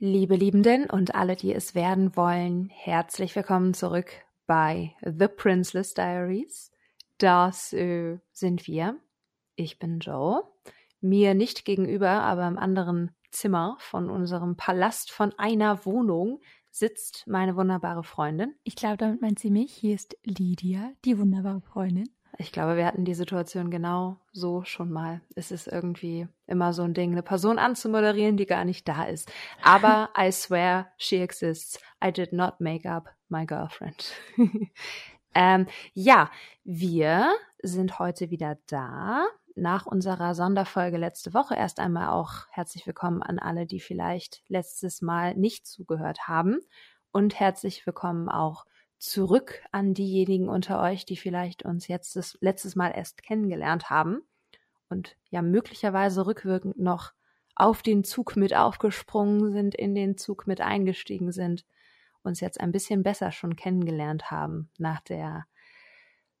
Liebe Liebenden und alle, die es werden wollen, herzlich willkommen zurück bei The Princeless Diaries. Das äh, sind wir. Ich bin Joe. Mir nicht gegenüber, aber im anderen Zimmer von unserem Palast von einer Wohnung sitzt meine wunderbare Freundin. Ich glaube, damit meint sie mich. Hier ist Lydia, die wunderbare Freundin. Ich glaube, wir hatten die Situation genau so schon mal. Es ist irgendwie immer so ein Ding, eine Person anzumoderieren, die gar nicht da ist. Aber I swear, she exists. I did not make up my girlfriend. ähm, ja, wir sind heute wieder da. Nach unserer Sonderfolge letzte Woche erst einmal auch herzlich willkommen an alle, die vielleicht letztes Mal nicht zugehört haben. Und herzlich willkommen auch zurück an diejenigen unter euch, die vielleicht uns jetzt das letztes Mal erst kennengelernt haben und ja möglicherweise rückwirkend noch auf den Zug mit aufgesprungen sind, in den Zug mit eingestiegen sind, uns jetzt ein bisschen besser schon kennengelernt haben nach der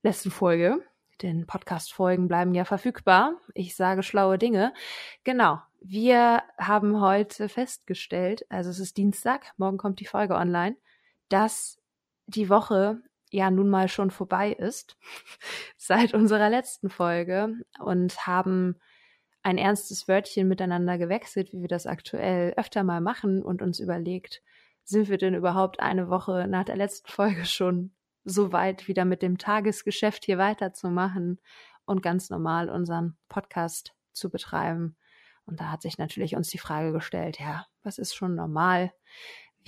letzten Folge. Denn Podcast-Folgen bleiben ja verfügbar. Ich sage schlaue Dinge. Genau. Wir haben heute festgestellt, also es ist Dienstag, morgen kommt die Folge online, dass die Woche ja nun mal schon vorbei ist seit unserer letzten Folge und haben ein ernstes Wörtchen miteinander gewechselt, wie wir das aktuell öfter mal machen und uns überlegt, sind wir denn überhaupt eine Woche nach der letzten Folge schon so weit, wieder mit dem Tagesgeschäft hier weiterzumachen und ganz normal unseren Podcast zu betreiben. Und da hat sich natürlich uns die Frage gestellt, ja, was ist schon normal?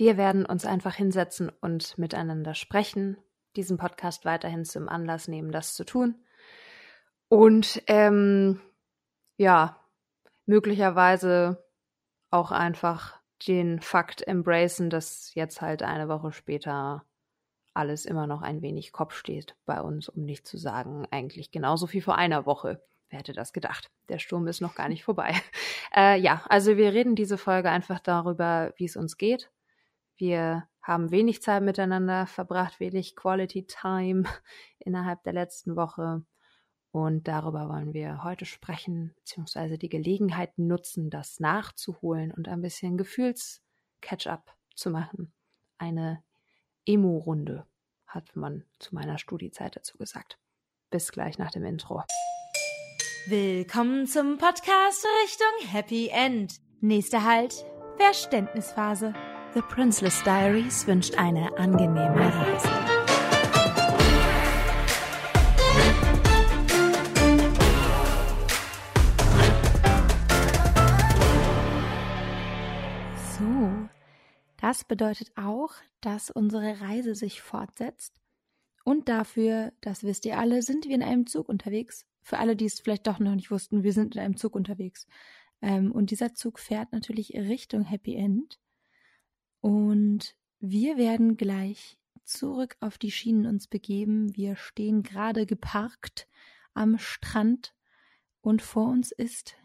Wir werden uns einfach hinsetzen und miteinander sprechen, diesen Podcast weiterhin zum Anlass nehmen, das zu tun. Und ähm, ja, möglicherweise auch einfach den Fakt embracen, dass jetzt halt eine Woche später alles immer noch ein wenig Kopf steht bei uns, um nicht zu sagen, eigentlich genauso wie vor einer Woche. Wer hätte das gedacht? Der Sturm ist noch gar nicht vorbei. Äh, ja, also wir reden diese Folge einfach darüber, wie es uns geht, wir haben wenig Zeit miteinander verbracht, wenig Quality Time innerhalb der letzten Woche. Und darüber wollen wir heute sprechen, beziehungsweise die Gelegenheit nutzen, das nachzuholen und ein bisschen Gefühls-Catch-up zu machen. Eine Emo-Runde, hat man zu meiner Studiezeit dazu gesagt. Bis gleich nach dem Intro. Willkommen zum Podcast Richtung Happy End. Nächster Halt, Verständnisphase. The Princeless Diaries wünscht eine angenehme Reise. So, das bedeutet auch, dass unsere Reise sich fortsetzt. Und dafür, das wisst ihr alle, sind wir in einem Zug unterwegs. Für alle, die es vielleicht doch noch nicht wussten, wir sind in einem Zug unterwegs. Ähm, und dieser Zug fährt natürlich Richtung Happy End. Und wir werden gleich zurück auf die Schienen uns begeben. Wir stehen gerade geparkt am Strand und vor uns ist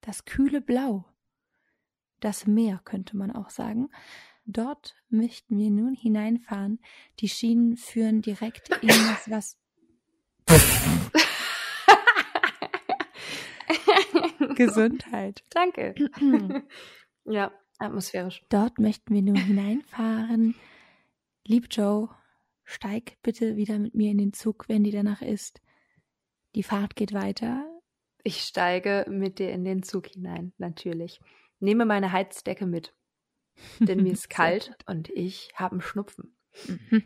das kühle Blau. Das Meer könnte man auch sagen. Dort möchten wir nun hineinfahren. Die Schienen führen direkt in das was. Gesundheit. Danke. ja. Atmosphärisch. Dort möchten wir nun hineinfahren. Lieb Joe, steig bitte wieder mit mir in den Zug, wenn die danach ist. Die Fahrt geht weiter. Ich steige mit dir in den Zug hinein, natürlich. Nehme meine Heizdecke mit. Denn mir ist kalt und ich habe einen Schnupfen. Mhm.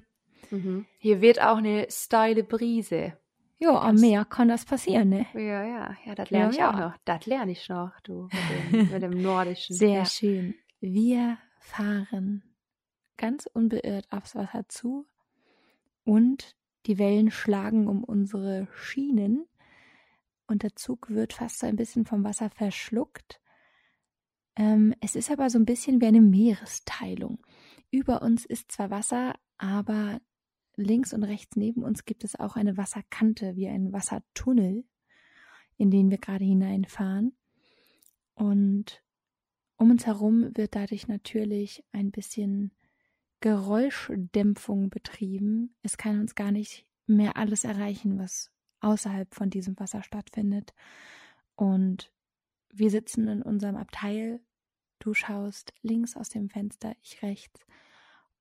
Mhm. Hier weht auch eine steile Brise. Ja, am Meer kann das passieren, ne? Ja, ja, ja, das lerne ja, ich ja. auch noch. Das lerne ich noch, du, mit dem, mit dem Nordischen. Sehr ja. schön. Wir fahren ganz unbeirrt aufs Wasser zu und die Wellen schlagen um unsere Schienen und der Zug wird fast so ein bisschen vom Wasser verschluckt. Ähm, es ist aber so ein bisschen wie eine Meeresteilung. Über uns ist zwar Wasser, aber links und rechts neben uns gibt es auch eine Wasserkante, wie ein Wassertunnel, in den wir gerade hineinfahren. Und um uns herum wird dadurch natürlich ein bisschen Geräuschdämpfung betrieben. Es kann uns gar nicht mehr alles erreichen, was außerhalb von diesem Wasser stattfindet. Und wir sitzen in unserem Abteil Du schaust links aus dem Fenster, ich rechts.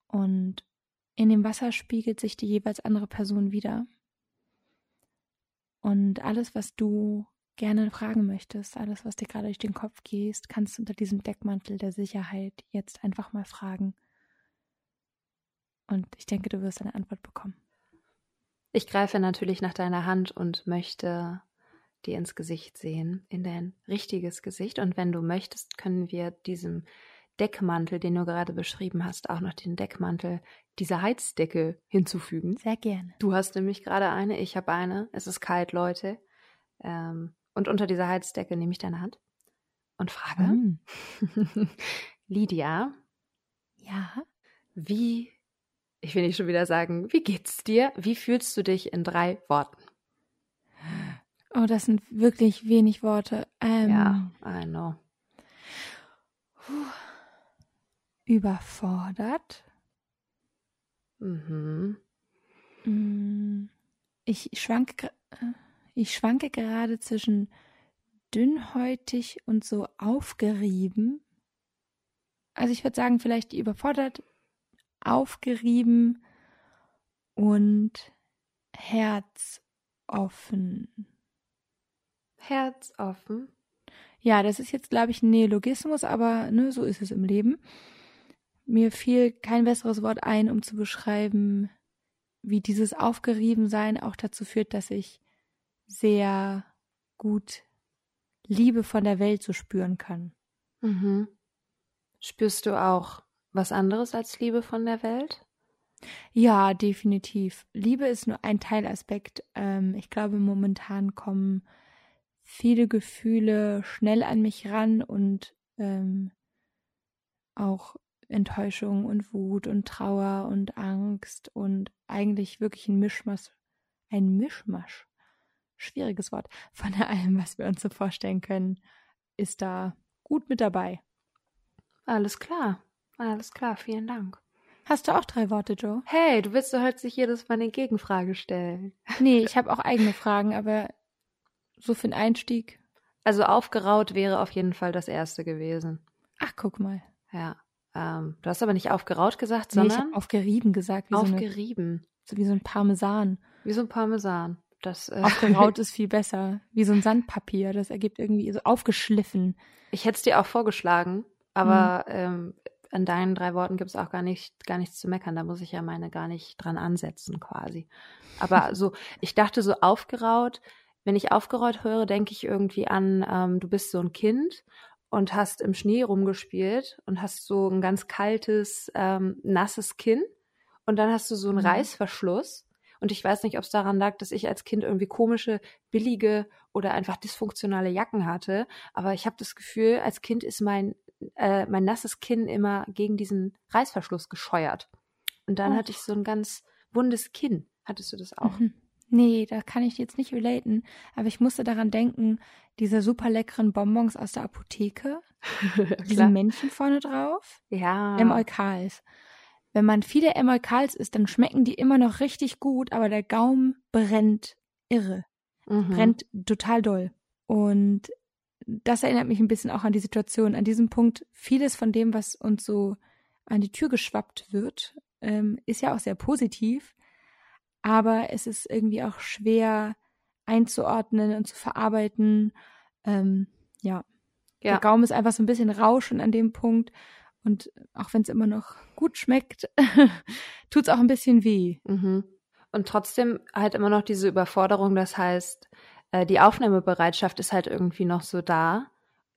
Und in dem Wasser spiegelt sich die jeweils andere Person wieder. Und alles, was du gerne fragen möchtest, alles, was dir gerade durch den Kopf geht, kannst du unter diesem Deckmantel der Sicherheit jetzt einfach mal fragen. Und ich denke, du wirst eine Antwort bekommen. Ich greife natürlich nach deiner Hand und möchte dir ins Gesicht sehen, in dein richtiges Gesicht. Und wenn du möchtest, können wir diesem Deckmantel, den du gerade beschrieben hast, auch noch den Deckmantel dieser Heizdecke hinzufügen. Sehr gerne. Du hast nämlich gerade eine, ich habe eine. Es ist kalt, Leute. Ähm, und unter dieser Heizdecke nehme ich deine Hand und frage, mm. Lydia. Ja. Wie, ich will nicht schon wieder sagen, wie geht's dir? Wie fühlst du dich in drei Worten? Oh, das sind wirklich wenig Worte. Ähm, ja, I know. Überfordert. Mhm. Mm, ich schwanke, ich schwanke gerade zwischen dünnhäutig und so aufgerieben. Also ich würde sagen, vielleicht überfordert, aufgerieben und herzoffen. Herzoffen? Ja, das ist jetzt, glaube ich, ein Neologismus, aber ne, so ist es im Leben. Mir fiel kein besseres Wort ein, um zu beschreiben, wie dieses Aufgeriebensein auch dazu führt, dass ich sehr gut Liebe von der Welt so spüren kann. Mhm. Spürst du auch was anderes als Liebe von der Welt? Ja, definitiv. Liebe ist nur ein Teilaspekt. Ähm, ich glaube, momentan kommen viele Gefühle schnell an mich ran und ähm, auch Enttäuschung und Wut und Trauer und Angst und eigentlich wirklich ein Mischmasch, ein Mischmasch, schwieriges Wort, von allem, was wir uns so vorstellen können, ist da gut mit dabei. Alles klar, alles klar, vielen Dank. Hast du auch drei Worte, Joe? Hey, du willst doch heute sich jedes Mal eine Gegenfrage stellen. Nee, ich habe auch eigene Fragen, aber so für den Einstieg. Also aufgeraut wäre auf jeden Fall das erste gewesen. Ach, guck mal. Ja. Ähm, du hast aber nicht aufgeraut gesagt, nee, sondern. ich aufgerieben gesagt. Wie aufgerieben. So, eine, so wie so ein Parmesan. Wie so ein Parmesan. Das, äh Aufgeraut ist viel besser. Wie so ein Sandpapier. Das ergibt irgendwie so aufgeschliffen. Ich hätte es dir auch vorgeschlagen, aber mhm. ähm, an deinen drei Worten gibt es auch gar nicht, gar nichts zu meckern. Da muss ich ja meine gar nicht dran ansetzen, quasi. Aber so, ich dachte so aufgeraut, wenn ich aufgerollt höre, denke ich irgendwie an, ähm, du bist so ein Kind und hast im Schnee rumgespielt und hast so ein ganz kaltes, ähm, nasses Kinn und dann hast du so einen mhm. Reißverschluss. Und ich weiß nicht, ob es daran lag, dass ich als Kind irgendwie komische, billige oder einfach dysfunktionale Jacken hatte. Aber ich habe das Gefühl, als Kind ist mein, äh, mein nasses Kinn immer gegen diesen Reißverschluss gescheuert. Und dann oh. hatte ich so ein ganz wundes Kinn. Hattest du das auch? Mhm. Nee, da kann ich jetzt nicht relaten, aber ich musste daran denken, diese super leckeren Bonbons aus der Apotheke, diese Männchen vorne drauf, ja. Emolkals. Wenn man viele Emolkals isst, dann schmecken die immer noch richtig gut, aber der Gaumen brennt irre. Mhm. Brennt total doll. Und das erinnert mich ein bisschen auch an die Situation. An diesem Punkt, vieles von dem, was uns so an die Tür geschwappt wird, ähm, ist ja auch sehr positiv aber es ist irgendwie auch schwer einzuordnen und zu verarbeiten. Ähm, ja. ja. Der Gaumen ist einfach so ein bisschen rauschend an dem Punkt. Und auch wenn es immer noch gut schmeckt, tut es auch ein bisschen weh. Mhm. Und trotzdem halt immer noch diese Überforderung. Das heißt, äh, die Aufnahmebereitschaft ist halt irgendwie noch so da.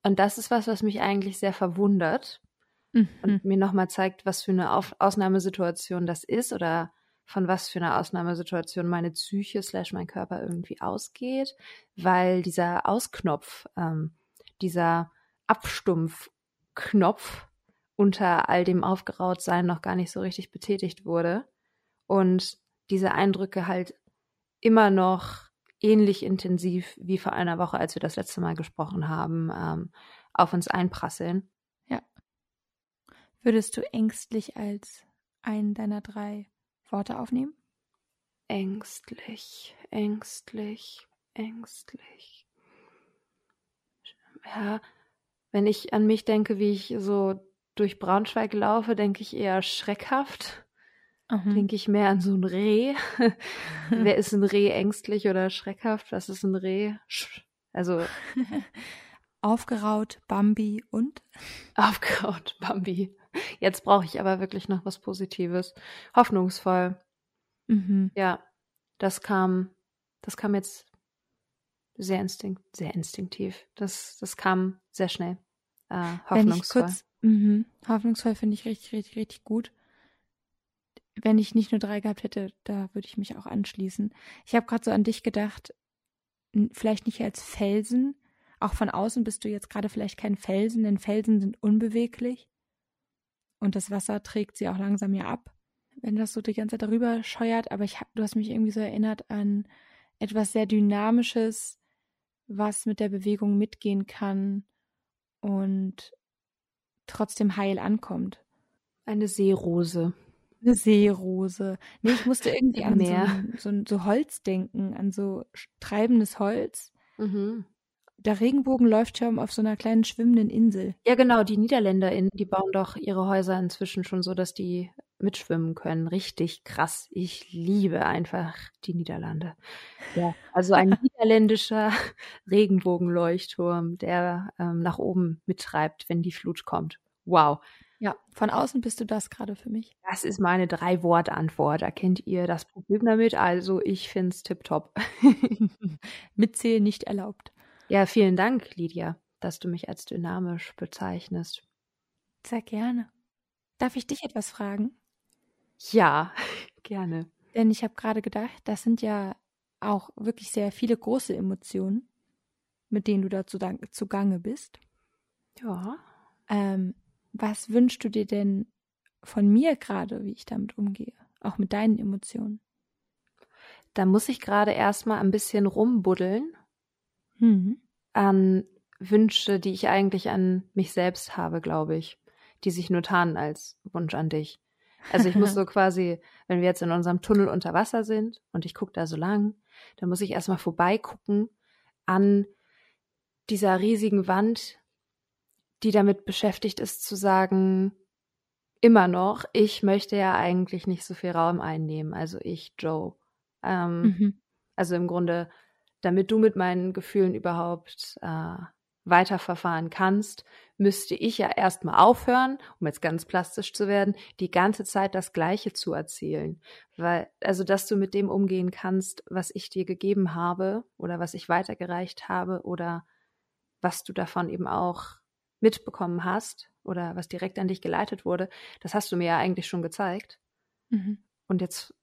Und das ist was, was mich eigentlich sehr verwundert mhm. und mir nochmal zeigt, was für eine Auf Ausnahmesituation das ist oder von was für einer Ausnahmesituation meine Psyche slash mein Körper irgendwie ausgeht, weil dieser Ausknopf, ähm, dieser Abstumpfknopf unter all dem Aufgerautsein noch gar nicht so richtig betätigt wurde und diese Eindrücke halt immer noch ähnlich intensiv wie vor einer Woche, als wir das letzte Mal gesprochen haben, ähm, auf uns einprasseln. Ja. Würdest du ängstlich als einen deiner drei Worte aufnehmen? Ängstlich, ängstlich, ängstlich. Ja, Wenn ich an mich denke, wie ich so durch Braunschweig laufe, denke ich eher schreckhaft. Mhm. Denke ich mehr an so ein Reh. Wer ist ein Reh ängstlich oder schreckhaft? Was ist ein Reh? Also. Aufgeraut, Bambi und? Aufgeraut, Bambi. Jetzt brauche ich aber wirklich noch was Positives. Hoffnungsvoll. Mhm. Ja, das kam, das kam jetzt sehr instinkt, sehr instinktiv. Das, das kam sehr schnell. Äh, hoffnungsvoll. Kurz, mh, hoffnungsvoll finde ich richtig, richtig, richtig gut. Wenn ich nicht nur drei gehabt hätte, da würde ich mich auch anschließen. Ich habe gerade so an dich gedacht, vielleicht nicht als Felsen. Auch von außen bist du jetzt gerade vielleicht kein Felsen, denn Felsen sind unbeweglich. Und das Wasser trägt sie auch langsam ja ab, wenn das so die ganze Zeit darüber scheuert. Aber ich hab, du hast mich irgendwie so erinnert an etwas sehr Dynamisches, was mit der Bewegung mitgehen kann und trotzdem heil ankommt. Eine Seerose. Eine Seerose. Nee, ich musste irgendwie an so, so, so, Holz denken, an so treibendes Holz. Mhm. Der Regenbogen läuft schon auf so einer kleinen schwimmenden Insel. Ja, genau. Die NiederländerInnen, die bauen doch ihre Häuser inzwischen schon so, dass die mitschwimmen können. Richtig krass. Ich liebe einfach die Niederlande. Ja, also ein niederländischer Regenbogenleuchtturm, der ähm, nach oben mittreibt, wenn die Flut kommt. Wow. Ja, von außen bist du das gerade für mich. Das ist meine Drei-Wort-Antwort. Erkennt ihr das Problem damit? Also, ich finde es tipptopp. Mitzählen nicht erlaubt. Ja, vielen Dank, Lydia, dass du mich als dynamisch bezeichnest. Sehr gerne. Darf ich dich etwas fragen? Ja, gerne. Denn ich habe gerade gedacht, das sind ja auch wirklich sehr viele große Emotionen, mit denen du da zugange bist. Ja. Ähm, was wünschst du dir denn von mir gerade, wie ich damit umgehe? Auch mit deinen Emotionen? Da muss ich gerade erstmal ein bisschen rumbuddeln mhm. an Wünsche, die ich eigentlich an mich selbst habe, glaube ich, die sich nur tarnen als Wunsch an dich. Also ich muss so quasi, wenn wir jetzt in unserem Tunnel unter Wasser sind und ich gucke da so lang, dann muss ich erstmal vorbeigucken an dieser riesigen Wand, die damit beschäftigt ist zu sagen, immer noch, ich möchte ja eigentlich nicht so viel Raum einnehmen, also ich, Joe. Ähm, mhm. Also im Grunde, damit du mit meinen Gefühlen überhaupt äh, weiterverfahren kannst, müsste ich ja erstmal aufhören, um jetzt ganz plastisch zu werden, die ganze Zeit das Gleiche zu erzählen. Weil, also, dass du mit dem umgehen kannst, was ich dir gegeben habe oder was ich weitergereicht habe oder was du davon eben auch mitbekommen hast oder was direkt an dich geleitet wurde, das hast du mir ja eigentlich schon gezeigt. Mhm. Und jetzt,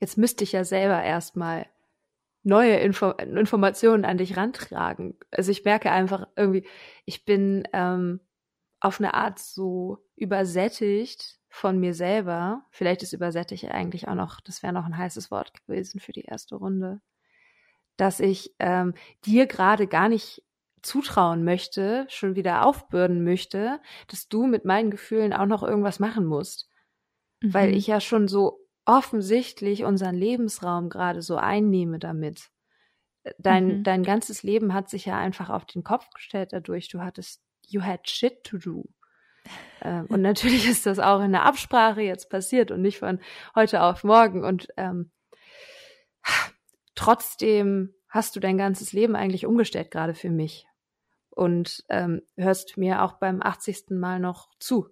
jetzt müsste ich ja selber erstmal neue Info Informationen an dich rantragen. Also ich merke einfach irgendwie, ich bin ähm, auf eine Art so übersättigt von mir selber. Vielleicht ist übersättigt eigentlich auch noch, das wäre noch ein heißes Wort gewesen für die erste Runde, dass ich ähm, dir gerade gar nicht zutrauen möchte, schon wieder aufbürden möchte, dass du mit meinen Gefühlen auch noch irgendwas machen musst. Mhm. Weil ich ja schon so offensichtlich unseren Lebensraum gerade so einnehme damit. Dein, mhm. dein ganzes Leben hat sich ja einfach auf den Kopf gestellt dadurch. Du hattest, you had shit to do. Ähm, und natürlich ist das auch in der Absprache jetzt passiert und nicht von heute auf morgen. Und ähm, trotzdem hast du dein ganzes Leben eigentlich umgestellt, gerade für mich. Und ähm, hörst mir auch beim 80. Mal noch zu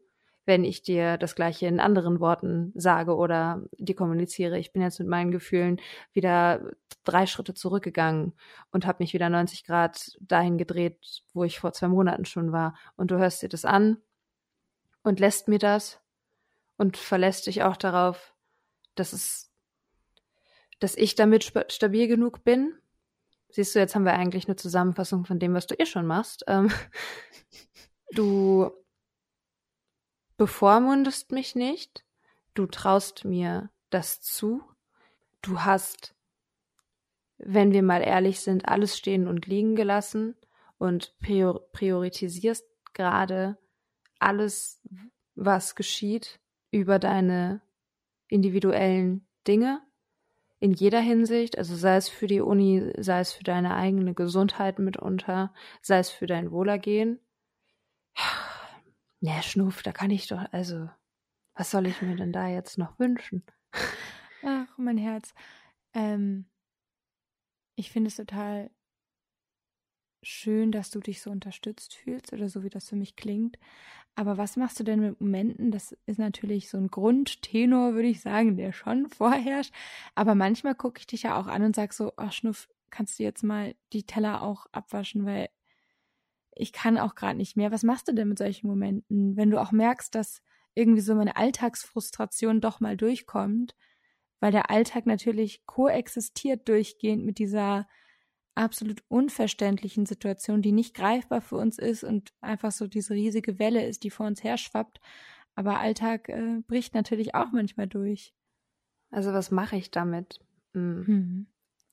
wenn ich dir das gleiche in anderen Worten sage oder die kommuniziere. Ich bin jetzt mit meinen Gefühlen wieder drei Schritte zurückgegangen und habe mich wieder 90 Grad dahin gedreht, wo ich vor zwei Monaten schon war. Und du hörst dir das an und lässt mir das und verlässt dich auch darauf, dass es, dass ich damit stabil genug bin. Siehst du, jetzt haben wir eigentlich eine Zusammenfassung von dem, was du eh schon machst. Ähm, du bevormundest mich nicht, du traust mir das zu, du hast, wenn wir mal ehrlich sind, alles stehen und liegen gelassen und priorisierst gerade alles, was geschieht, über deine individuellen Dinge in jeder Hinsicht, also sei es für die Uni, sei es für deine eigene Gesundheit mitunter, sei es für dein Wohlergehen. Ja, Schnuff, da kann ich doch, also, was soll ich mir denn da jetzt noch wünschen? Ach, mein Herz. Ähm, ich finde es total schön, dass du dich so unterstützt fühlst oder so, wie das für mich klingt. Aber was machst du denn mit Momenten? Das ist natürlich so ein Grundtenor, würde ich sagen, der schon vorherrscht. Aber manchmal gucke ich dich ja auch an und sag so, ach Schnuff, kannst du jetzt mal die Teller auch abwaschen, weil ich kann auch gerade nicht mehr. Was machst du denn mit solchen Momenten, wenn du auch merkst, dass irgendwie so meine Alltagsfrustration doch mal durchkommt, weil der Alltag natürlich koexistiert durchgehend mit dieser absolut unverständlichen Situation, die nicht greifbar für uns ist und einfach so diese riesige Welle ist, die vor uns her schwappt. Aber Alltag äh, bricht natürlich auch manchmal durch. Also was mache ich damit? Hm.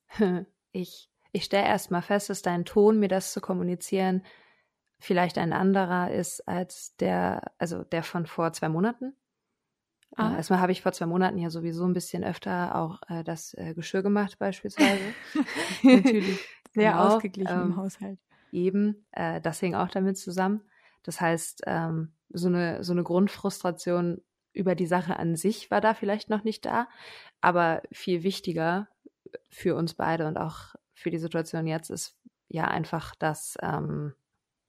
Hm. Ich, ich stelle erstmal fest, dass dein Ton, mir das zu kommunizieren, vielleicht ein anderer ist als der, also der von vor zwei Monaten. Ah. Äh, erstmal habe ich vor zwei Monaten ja sowieso ein bisschen öfter auch äh, das äh, Geschirr gemacht, beispielsweise. Natürlich. Sehr genau, ausgeglichen ähm, im Haushalt. Eben, äh, das hing auch damit zusammen. Das heißt, ähm, so eine, so eine Grundfrustration über die Sache an sich war da vielleicht noch nicht da, aber viel wichtiger für uns beide und auch für die Situation jetzt ist ja einfach, dass ähm,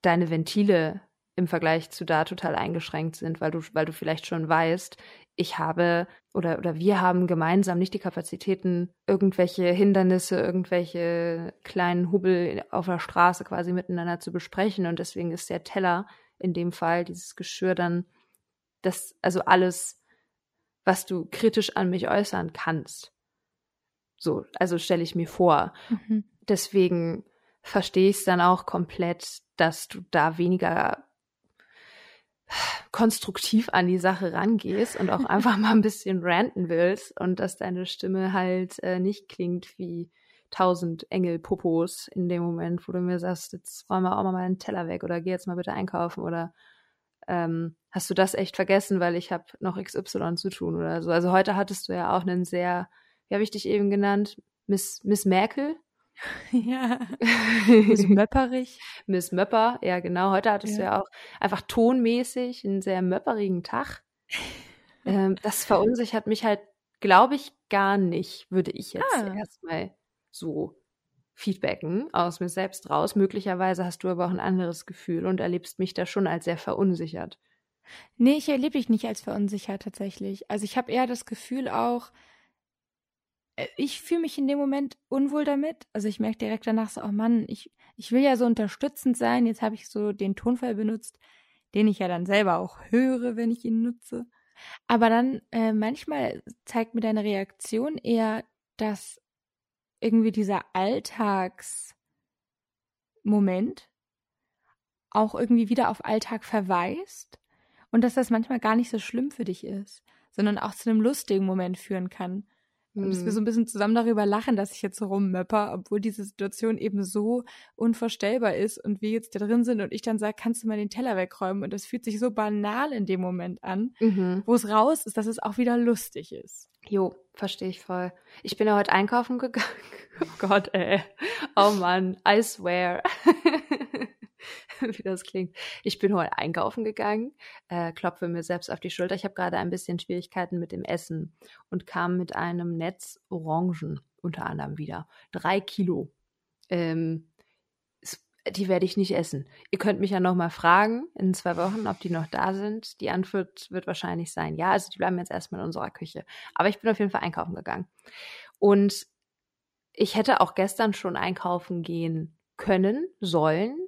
deine Ventile im Vergleich zu da total eingeschränkt sind, weil du, weil du vielleicht schon weißt, ich habe oder, oder wir haben gemeinsam nicht die Kapazitäten, irgendwelche Hindernisse, irgendwelche kleinen Hubbel auf der Straße quasi miteinander zu besprechen. Und deswegen ist der Teller in dem Fall, dieses Geschirr dann, das, also alles, was du kritisch an mich äußern kannst. So, also stelle ich mir vor. Mhm. Deswegen verstehe ich es dann auch komplett, dass du da weniger konstruktiv an die Sache rangehst und auch einfach mal ein bisschen ranten willst und dass deine Stimme halt äh, nicht klingt wie tausend Engelpopos in dem Moment, wo du mir sagst, jetzt räum mal auch mal einen Teller weg oder geh jetzt mal bitte einkaufen oder ähm, hast du das echt vergessen, weil ich habe noch XY zu tun oder so. Also heute hattest du ja auch einen sehr, wie habe ich dich eben genannt, Miss, Miss Merkel, Ja. Miss Möpperig. Miss Möpper, ja genau. Heute hattest ja. du ja auch einfach tonmäßig einen sehr möpperigen Tag. Ähm, das verunsichert mich halt, glaube ich, gar nicht, würde ich jetzt ah. erstmal so feedbacken aus mir selbst raus. Möglicherweise hast du aber auch ein anderes Gefühl und erlebst mich da schon als sehr verunsichert. Nee, ich erlebe dich nicht als verunsichert tatsächlich. Also ich habe eher das Gefühl auch, ich fühle mich in dem Moment unwohl damit. Also ich merke direkt danach so, oh Mann, ich, ich will ja so unterstützend sein. Jetzt habe ich so den Tonfall benutzt, den ich ja dann selber auch höre, wenn ich ihn nutze. Aber dann äh, manchmal zeigt mir deine Reaktion eher, dass irgendwie dieser Alltagsmoment auch irgendwie wieder auf Alltag verweist und dass das manchmal gar nicht so schlimm für dich ist, sondern auch zu einem lustigen Moment führen kann. Und dass wir so mhm. ein bisschen zusammen darüber lachen, dass ich jetzt so rummöpper, obwohl diese Situation eben so unvorstellbar ist und wir jetzt da drin sind und ich dann sage, kannst du mal den Teller wegräumen? Und das fühlt sich so banal in dem Moment an, mhm. wo es raus ist, dass es auch wieder lustig ist. Jo, verstehe ich voll. Ich bin ja heute einkaufen gegangen. Oh Gott, ey. Oh Mann, I swear. wie das klingt. Ich bin heute einkaufen gegangen, äh, klopfe mir selbst auf die Schulter. Ich habe gerade ein bisschen Schwierigkeiten mit dem Essen und kam mit einem Netz Orangen unter anderem wieder. Drei Kilo. Ähm, die werde ich nicht essen. Ihr könnt mich ja noch mal fragen in zwei Wochen, ob die noch da sind. Die Antwort wird wahrscheinlich sein, ja. Also die bleiben jetzt erstmal in unserer Küche. Aber ich bin auf jeden Fall einkaufen gegangen. Und ich hätte auch gestern schon einkaufen gehen können, sollen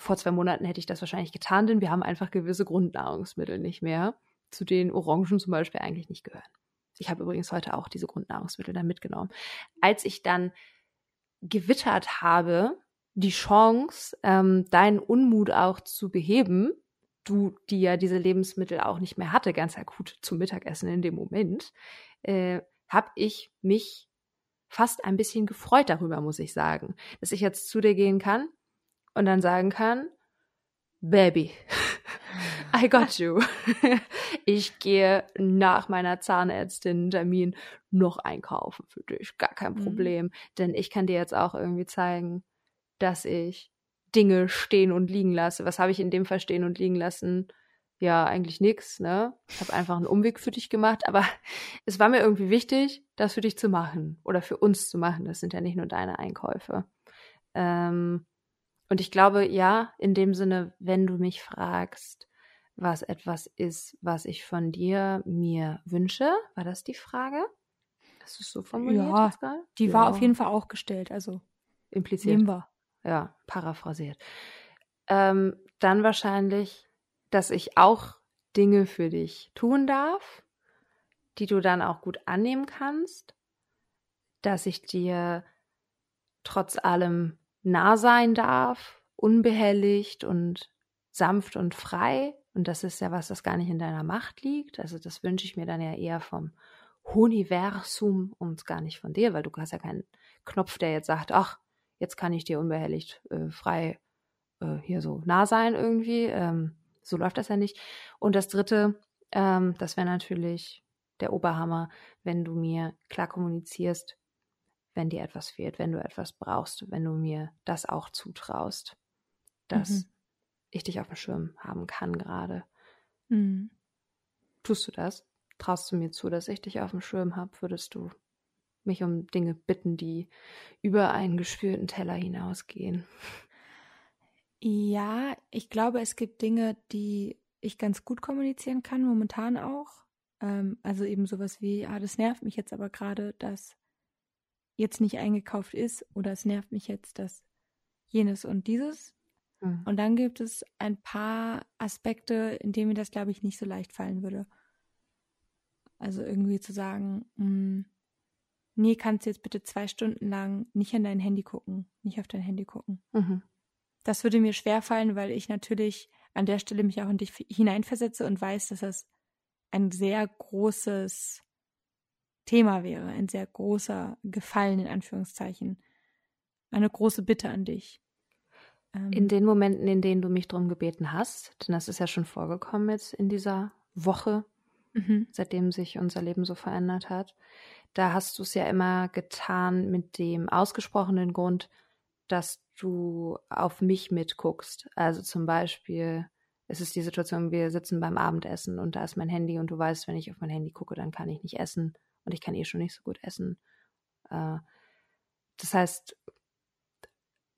vor zwei Monaten hätte ich das wahrscheinlich getan, denn wir haben einfach gewisse Grundnahrungsmittel nicht mehr, zu denen Orangen zum Beispiel eigentlich nicht gehören. Ich habe übrigens heute auch diese Grundnahrungsmittel dann mitgenommen. Als ich dann gewittert habe, die Chance, ähm, deinen Unmut auch zu beheben, du, die ja diese Lebensmittel auch nicht mehr hatte, ganz akut zum Mittagessen in dem Moment, äh, habe ich mich fast ein bisschen gefreut darüber, muss ich sagen, dass ich jetzt zu dir gehen kann und dann sagen kann, Baby, I got you. Ich gehe nach meiner Zahnärztin Termin noch einkaufen für dich. Gar kein mhm. Problem. Mhm. Denn ich kann dir jetzt auch irgendwie zeigen, dass ich Dinge stehen und liegen lasse. Was habe ich in dem Fall stehen und liegen lassen? ja, eigentlich nix, ne? Ich habe einfach einen Umweg für dich gemacht, aber es war mir irgendwie wichtig, das für dich zu machen oder für uns zu machen. Das sind ja nicht nur deine Einkäufe. Ähm, und ich glaube, ja, in dem Sinne, wenn du mich fragst, was etwas ist, was ich von dir mir wünsche, war das die Frage? Hast du es so formuliert? Ja, die ja. war auf jeden Fall auch gestellt, also impliziert. Nehmen wir. Ja, paraphrasiert. Ähm, dann wahrscheinlich dass ich auch Dinge für dich tun darf, die du dann auch gut annehmen kannst, dass ich dir trotz allem nah sein darf, unbehelligt und sanft und frei. Und das ist ja was, das gar nicht in deiner Macht liegt. Also das wünsche ich mir dann ja eher vom Universum und gar nicht von dir, weil du hast ja keinen Knopf, der jetzt sagt, ach, jetzt kann ich dir unbehelligt äh, frei äh, hier so nah sein irgendwie. Ähm, so läuft das ja nicht. Und das Dritte, ähm, das wäre natürlich der Oberhammer, wenn du mir klar kommunizierst, wenn dir etwas fehlt, wenn du etwas brauchst, wenn du mir das auch zutraust, dass mhm. ich dich auf dem Schirm haben kann gerade. Mhm. Tust du das? Traust du mir zu, dass ich dich auf dem Schirm habe? Würdest du mich um Dinge bitten, die über einen gespürten Teller hinausgehen? Ja, ich glaube, es gibt Dinge, die ich ganz gut kommunizieren kann, momentan auch. Ähm, also eben sowas wie, ah, das nervt mich jetzt aber gerade, dass jetzt nicht eingekauft ist oder es nervt mich jetzt, dass jenes und dieses. Mhm. Und dann gibt es ein paar Aspekte, in denen mir das, glaube ich, nicht so leicht fallen würde. Also irgendwie zu sagen, mh, hm, nee, kannst du jetzt bitte zwei Stunden lang nicht an dein Handy gucken, nicht auf dein Handy gucken. Mhm. Das würde mir schwerfallen, weil ich natürlich an der Stelle mich auch in dich hineinversetze und weiß, dass das ein sehr großes Thema wäre, ein sehr großer Gefallen in Anführungszeichen. Eine große Bitte an dich. Ähm, in den Momenten, in denen du mich darum gebeten hast, denn das ist ja schon vorgekommen jetzt in dieser Woche, mhm. seitdem sich unser Leben so verändert hat, da hast du es ja immer getan mit dem ausgesprochenen Grund, dass du auf mich mitguckst. Also zum Beispiel, es ist die Situation, wir sitzen beim Abendessen und da ist mein Handy und du weißt, wenn ich auf mein Handy gucke, dann kann ich nicht essen und ich kann eh schon nicht so gut essen. Äh, das heißt,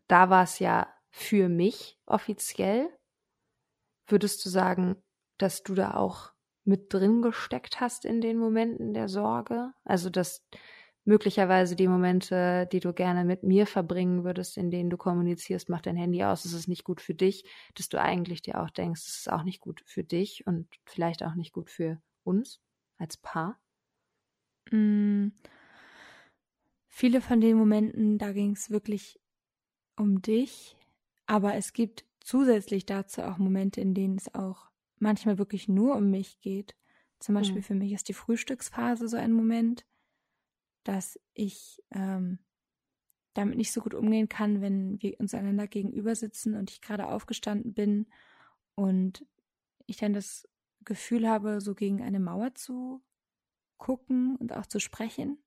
da war es ja für mich offiziell. Würdest du sagen, dass du da auch mit drin gesteckt hast in den Momenten der Sorge? Also, dass möglicherweise die Momente, die du gerne mit mir verbringen würdest, in denen du kommunizierst, mach dein Handy aus, es ist nicht gut für dich, dass du eigentlich dir auch denkst, es ist auch nicht gut für dich und vielleicht auch nicht gut für uns als Paar? Mm, viele von den Momenten, da ging es wirklich um dich, aber es gibt zusätzlich dazu auch Momente, in denen es auch manchmal wirklich nur um mich geht. Zum Beispiel mhm. für mich ist die Frühstücksphase so ein Moment, dass ich ähm, damit nicht so gut umgehen kann, wenn wir uns einander gegenüber sitzen und ich gerade aufgestanden bin und ich dann das Gefühl habe, so gegen eine Mauer zu gucken und auch zu sprechen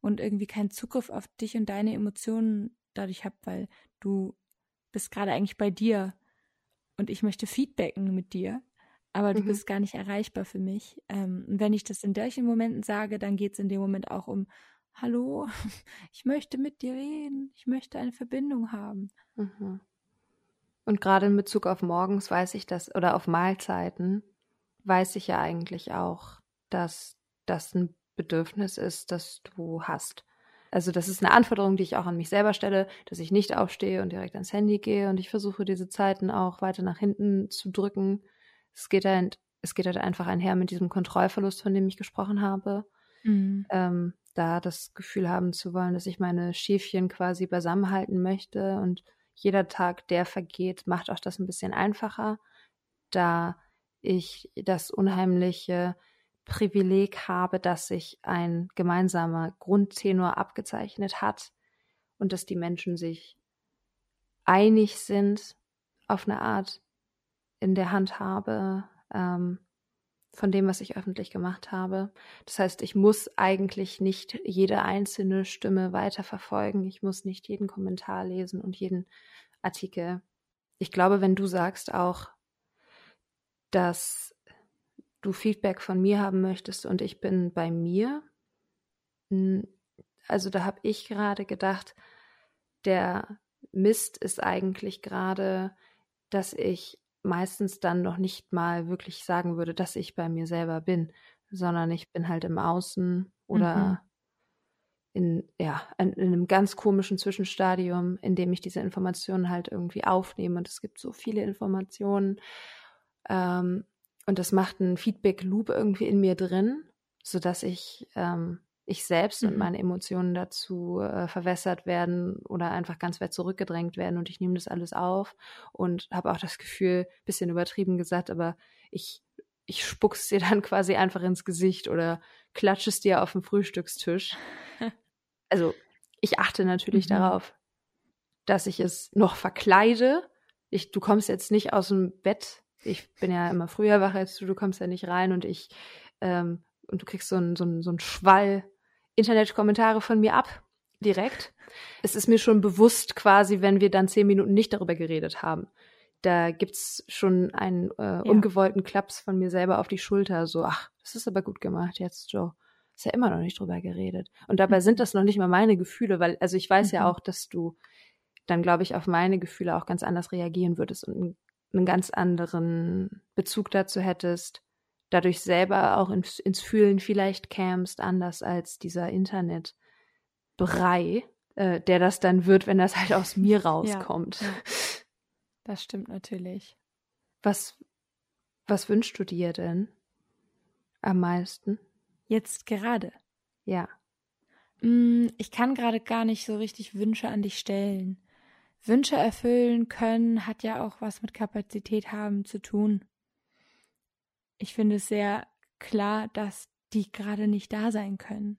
und irgendwie keinen Zugriff auf dich und deine Emotionen dadurch habe, weil du bist gerade eigentlich bei dir und ich möchte feedbacken mit dir aber du mhm. bist gar nicht erreichbar für mich. Ähm, und wenn ich das in solchen Momenten sage, dann geht es in dem Moment auch um, hallo, ich möchte mit dir reden, ich möchte eine Verbindung haben. Mhm. Und gerade in Bezug auf morgens weiß ich das, oder auf Mahlzeiten, weiß ich ja eigentlich auch, dass das ein Bedürfnis ist, das du hast. Also das ist eine Anforderung, die ich auch an mich selber stelle, dass ich nicht aufstehe und direkt ans Handy gehe und ich versuche diese Zeiten auch weiter nach hinten zu drücken, es geht halt, es geht halt einfach einher mit diesem Kontrollverlust, von dem ich gesprochen habe. Mhm. Ähm, da das Gefühl haben zu wollen, dass ich meine Schäfchen quasi beisammenhalten möchte und jeder Tag, der vergeht, macht auch das ein bisschen einfacher, da ich das unheimliche Privileg habe, dass sich ein gemeinsamer Grundtenor abgezeichnet hat und dass die Menschen sich einig sind auf eine Art, in der Hand habe, ähm, von dem, was ich öffentlich gemacht habe. Das heißt, ich muss eigentlich nicht jede einzelne Stimme weiterverfolgen. Ich muss nicht jeden Kommentar lesen und jeden Artikel. Ich glaube, wenn du sagst auch, dass du Feedback von mir haben möchtest und ich bin bei mir. Also da habe ich gerade gedacht, der Mist ist eigentlich gerade, dass ich meistens dann noch nicht mal wirklich sagen würde, dass ich bei mir selber bin, sondern ich bin halt im Außen oder mhm. in, ja, in, in, einem ganz komischen Zwischenstadium, in dem ich diese Informationen halt irgendwie aufnehme. Und es gibt so viele Informationen. Ähm, und das macht einen Feedback-Loop irgendwie in mir drin, sodass ich ähm, ich selbst mhm. und meine Emotionen dazu äh, verwässert werden oder einfach ganz weit zurückgedrängt werden und ich nehme das alles auf und habe auch das Gefühl, bisschen übertrieben gesagt, aber ich ich spuck's dir dann quasi einfach ins Gesicht oder klatsche es dir auf den Frühstückstisch. also ich achte natürlich mhm. darauf, dass ich es noch verkleide. Ich, du kommst jetzt nicht aus dem Bett. Ich bin ja immer früher wach als du. Du kommst ja nicht rein und ich ähm, und du kriegst so einen so einen, so einen Schwall Internetkommentare von mir ab, direkt. Es ist mir schon bewusst quasi, wenn wir dann zehn Minuten nicht darüber geredet haben. Da gibt's schon einen äh, ja. ungewollten Klaps von mir selber auf die Schulter, so, ach, das ist aber gut gemacht jetzt, Joe. Ist ja immer noch nicht drüber geredet. Und dabei mhm. sind das noch nicht mal meine Gefühle, weil, also ich weiß mhm. ja auch, dass du dann, glaube ich, auf meine Gefühle auch ganz anders reagieren würdest und einen, einen ganz anderen Bezug dazu hättest dadurch selber auch ins, ins Fühlen vielleicht kämst, anders als dieser Internetbrei, äh, der das dann wird, wenn das halt aus mir rauskommt. Ja. Das stimmt natürlich. Was, was wünschst du dir denn am meisten? Jetzt gerade. Ja. Mm, ich kann gerade gar nicht so richtig Wünsche an dich stellen. Wünsche erfüllen können hat ja auch was mit Kapazität haben zu tun ich finde es sehr klar, dass die gerade nicht da sein können.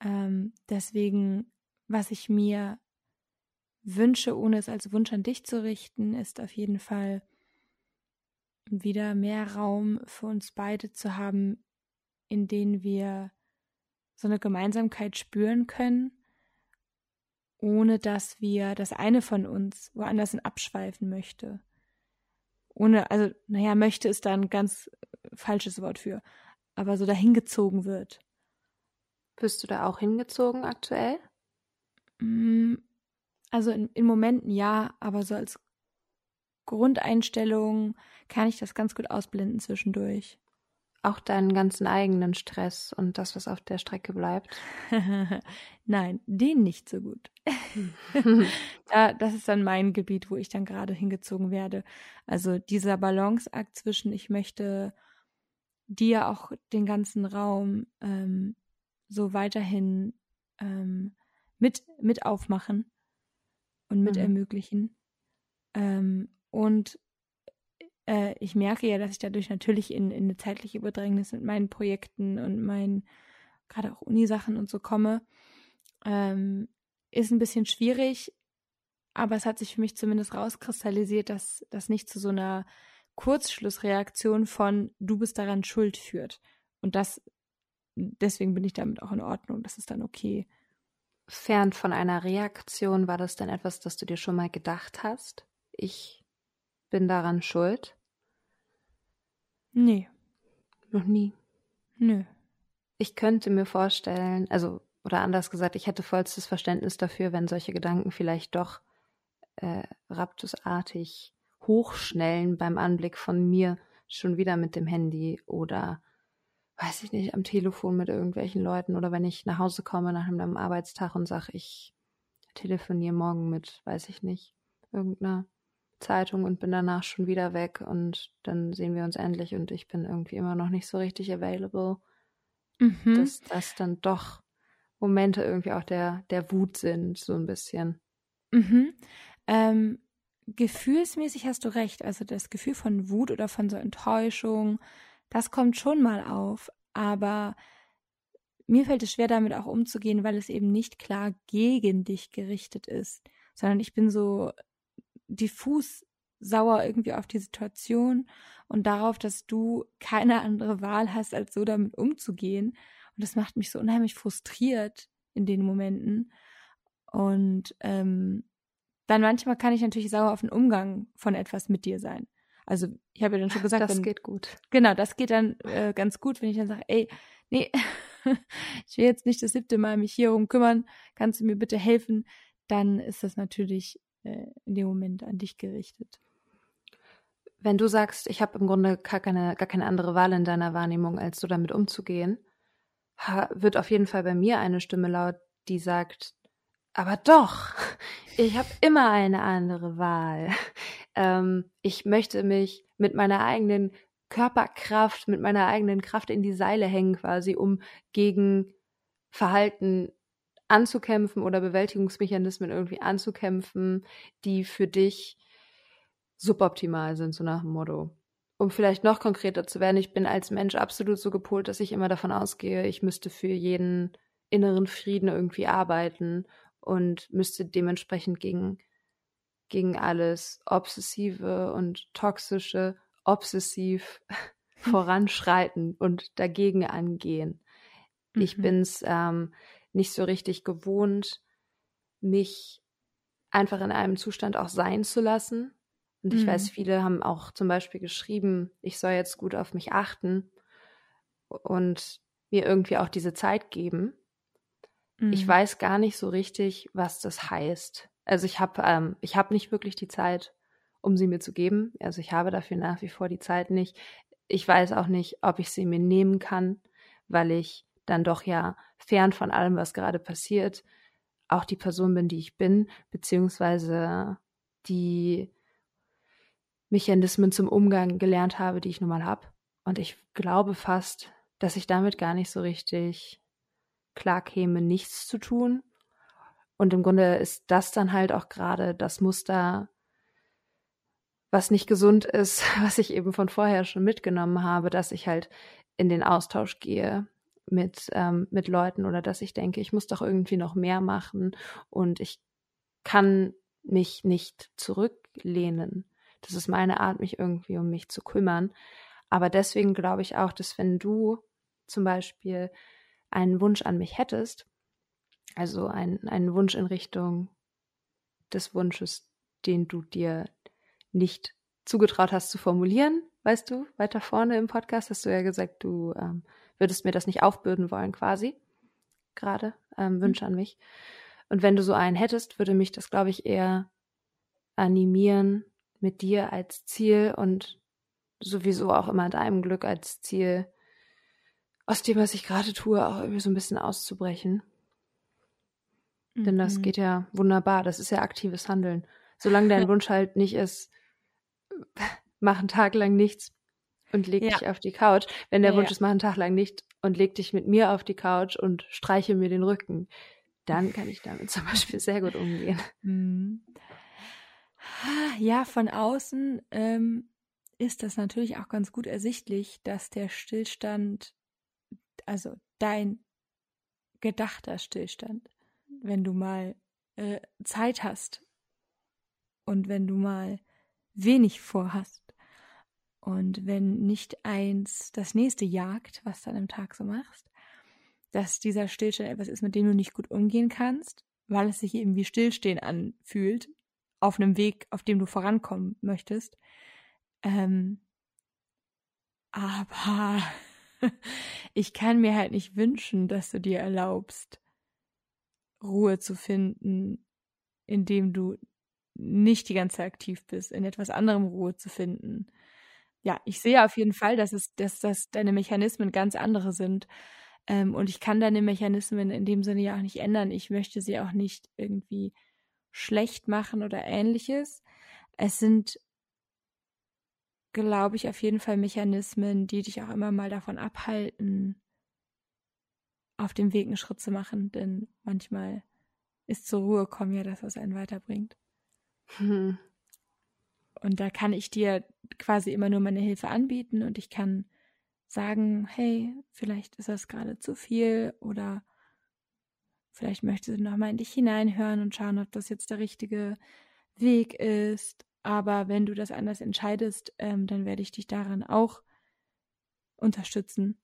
Ähm, deswegen, was ich mir wünsche, ohne es als Wunsch an dich zu richten, ist auf jeden Fall wieder mehr Raum für uns beide zu haben, in denen wir so eine Gemeinsamkeit spüren können, ohne dass wir das eine von uns woanders hin abschweifen möchte ohne, also, naja, möchte ist da ein ganz falsches Wort für, aber so dahingezogen wird. Bist du da auch hingezogen aktuell? Mm, also in, in Momenten ja, aber so als Grundeinstellung kann ich das ganz gut ausblenden zwischendurch auch deinen ganzen eigenen Stress und das, was auf der Strecke bleibt? Nein, den nicht so gut. das ist dann mein Gebiet, wo ich dann gerade hingezogen werde. Also dieser Balanceakt zwischen, ich möchte dir auch den ganzen Raum ähm, so weiterhin ähm, mit, mit aufmachen und mit mhm. ermöglichen. Ähm, und äh, ich merke ja, dass ich dadurch natürlich in, in eine zeitliche Überdrängnis mit meinen Projekten und meinen, gerade auch Unisachen und so komme. Ähm, ist ein bisschen schwierig, aber es hat sich für mich zumindest rauskristallisiert, dass das nicht zu so einer Kurzschlussreaktion von du bist daran schuld führt. Und das, deswegen bin ich damit auch in Ordnung. Das ist dann okay. Fern von einer Reaktion war das denn etwas, das du dir schon mal gedacht hast? Ich bin daran schuld? Nee. Noch nie? Nö. Ich könnte mir vorstellen, also, oder anders gesagt, ich hätte vollstes Verständnis dafür, wenn solche Gedanken vielleicht doch äh, raptusartig hochschnellen beim Anblick von mir schon wieder mit dem Handy oder weiß ich nicht, am Telefon mit irgendwelchen Leuten oder wenn ich nach Hause komme nach einem Arbeitstag und sage, ich telefoniere morgen mit, weiß ich nicht, irgendeiner Zeitung und bin danach schon wieder weg und dann sehen wir uns endlich und ich bin irgendwie immer noch nicht so richtig available. Mhm. Dass das dann doch Momente irgendwie auch der, der Wut sind, so ein bisschen. Mhm. Ähm, gefühlsmäßig hast du recht. Also das Gefühl von Wut oder von so Enttäuschung, das kommt schon mal auf. Aber mir fällt es schwer, damit auch umzugehen, weil es eben nicht klar gegen dich gerichtet ist, sondern ich bin so diffus sauer irgendwie auf die Situation und darauf, dass du keine andere Wahl hast, als so damit umzugehen. Und das macht mich so unheimlich frustriert in den Momenten. Und ähm, dann manchmal kann ich natürlich sauer auf den Umgang von etwas mit dir sein. Also ich habe ja dann schon gesagt, das wenn, geht gut. Genau, das geht dann äh, ganz gut, wenn ich dann sage, ey, nee, ich will jetzt nicht das siebte Mal mich hier um kümmern, kannst du mir bitte helfen? Dann ist das natürlich äh, in dem Moment an dich gerichtet. Wenn du sagst, ich habe im Grunde gar keine, gar keine andere Wahl in deiner Wahrnehmung, als so damit umzugehen, wird auf jeden Fall bei mir eine Stimme laut, die sagt, aber doch, ich habe immer eine andere Wahl. Ähm, ich möchte mich mit meiner eigenen Körperkraft, mit meiner eigenen Kraft in die Seile hängen quasi, um gegen Verhalten anzukämpfen oder Bewältigungsmechanismen irgendwie anzukämpfen, die für dich suboptimal sind, so nach dem Motto. Um vielleicht noch konkreter zu werden, ich bin als Mensch absolut so gepolt, dass ich immer davon ausgehe, ich müsste für jeden inneren Frieden irgendwie arbeiten und müsste dementsprechend gegen, gegen alles Obsessive und Toxische obsessiv voranschreiten und dagegen angehen. Mhm. Ich bin's ähm, nicht so richtig gewohnt, mich einfach in einem Zustand auch sein zu lassen. Und ich mhm. weiß, viele haben auch zum Beispiel geschrieben, ich soll jetzt gut auf mich achten und mir irgendwie auch diese Zeit geben. Mhm. Ich weiß gar nicht so richtig, was das heißt. Also ich habe ähm, ich habe nicht wirklich die Zeit, um sie mir zu geben. Also ich habe dafür nach wie vor die Zeit nicht. Ich weiß auch nicht, ob ich sie mir nehmen kann, weil ich dann doch ja fern von allem, was gerade passiert, auch die Person bin, die ich bin, beziehungsweise die Mechanismen zum Umgang gelernt habe, die ich nun mal habe. Und ich glaube fast, dass ich damit gar nicht so richtig klar käme, nichts zu tun. Und im Grunde ist das dann halt auch gerade das Muster, was nicht gesund ist, was ich eben von vorher schon mitgenommen habe, dass ich halt in den Austausch gehe mit, ähm, mit Leuten oder dass ich denke, ich muss doch irgendwie noch mehr machen und ich kann mich nicht zurücklehnen. Das ist meine Art, mich irgendwie um mich zu kümmern. Aber deswegen glaube ich auch, dass wenn du zum Beispiel einen Wunsch an mich hättest, also ein, einen Wunsch in Richtung des Wunsches, den du dir nicht zugetraut hast zu formulieren, weißt du, weiter vorne im Podcast hast du ja gesagt, du ähm, würdest mir das nicht aufbürden wollen, quasi. Gerade ähm, mhm. Wünsche an mich. Und wenn du so einen hättest, würde mich das, glaube ich, eher animieren, mit dir als Ziel und sowieso auch immer deinem Glück als Ziel, aus dem, was ich gerade tue, auch irgendwie so ein bisschen auszubrechen. Mhm. Denn das mhm. geht ja wunderbar. Das ist ja aktives Handeln. Solange dein Wunsch halt nicht ist, mach einen Tag lang nichts und leg ja. dich auf die Couch. Wenn der ja, Wunsch ist, mach einen Tag lang nicht und leg dich mit mir auf die Couch und streiche mir den Rücken, dann kann ich damit zum Beispiel sehr gut umgehen. Mhm. Ja, von außen ähm, ist das natürlich auch ganz gut ersichtlich, dass der Stillstand, also dein gedachter Stillstand, wenn du mal äh, Zeit hast und wenn du mal wenig vorhast. Und wenn nicht eins das nächste jagt, was du an einem Tag so machst, dass dieser Stillstand etwas ist, mit dem du nicht gut umgehen kannst, weil es sich eben wie Stillstehen anfühlt, auf einem Weg, auf dem du vorankommen möchtest. Ähm, aber ich kann mir halt nicht wünschen, dass du dir erlaubst, Ruhe zu finden, indem du nicht die ganze Zeit aktiv bist, in etwas anderem Ruhe zu finden. Ja, ich sehe auf jeden Fall, dass es, dass, dass deine Mechanismen ganz andere sind. Ähm, und ich kann deine Mechanismen in dem Sinne ja auch nicht ändern. Ich möchte sie auch nicht irgendwie schlecht machen oder ähnliches. Es sind, glaube ich, auf jeden Fall Mechanismen, die dich auch immer mal davon abhalten, auf dem Weg einen Schritt zu machen, denn manchmal ist zur Ruhe kommen ja das, was einen weiterbringt. Hm. Und da kann ich dir quasi immer nur meine Hilfe anbieten und ich kann sagen, hey, vielleicht ist das gerade zu viel oder vielleicht möchtest du nochmal in dich hineinhören und schauen, ob das jetzt der richtige Weg ist. Aber wenn du das anders entscheidest, ähm, dann werde ich dich daran auch unterstützen.